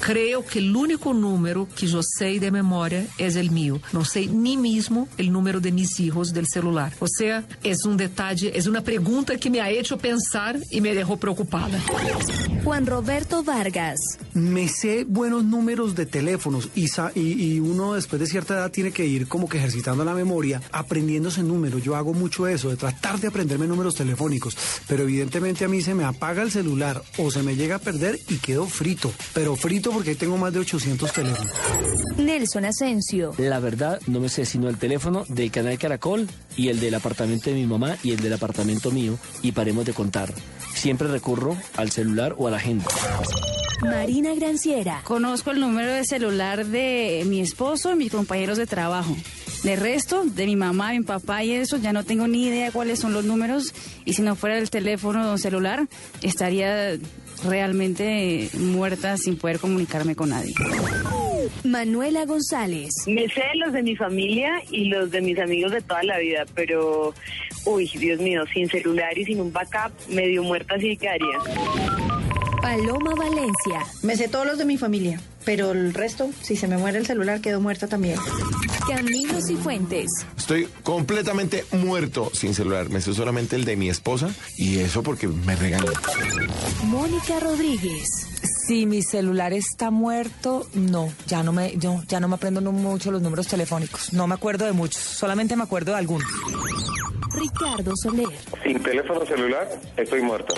Creio que o único número que eu sei de memória é o meu. Não sei nem mesmo o número de mis hijos del celular. Ou seja, é um detalhe, é uma pergunta que me ha hecho pensar e me deixou preocupada. Juan Roberto Vargas. Me sé buenos números de teléfonos y, y, y uno después de cierta edad tiene que ir como que ejercitando la memoria, aprendiéndose números. Yo hago mucho eso, de tratar de aprenderme números telefónicos, pero evidentemente a mí se me apaga el celular o se me llega a perder y quedo frito. Pero frito porque tengo más de 800 teléfonos. Nelson Asensio. La verdad, no me sé sino el teléfono del canal Caracol y el del apartamento de mi mamá y el del apartamento mío y paremos de contar. Siempre recurro al celular o a la agenda. Marina Granciera. Conozco el número de celular de mi esposo y mis compañeros de trabajo. De resto, de mi mamá, mi papá y eso, ya no tengo ni idea cuáles son los números. Y si no fuera el teléfono o celular, estaría realmente muerta sin poder comunicarme con nadie. Manuela González. Me sé los de mi familia y los de mis amigos de toda la vida, pero, uy, Dios mío, sin celular y sin un backup, medio muerta sí quedaría. Paloma Valencia. Me sé todos los de mi familia, pero el resto, si se me muere el celular, quedo muerta también. Camilos y Fuentes. Estoy completamente muerto sin celular. Me sé solamente el de mi esposa y eso porque me regaña. Mónica Rodríguez. Si mi celular está muerto, no, ya no me, yo ya no me aprendo no mucho los números telefónicos. No me acuerdo de muchos, solamente me acuerdo de algunos. Ricardo Soler. Sin teléfono celular, estoy muerto.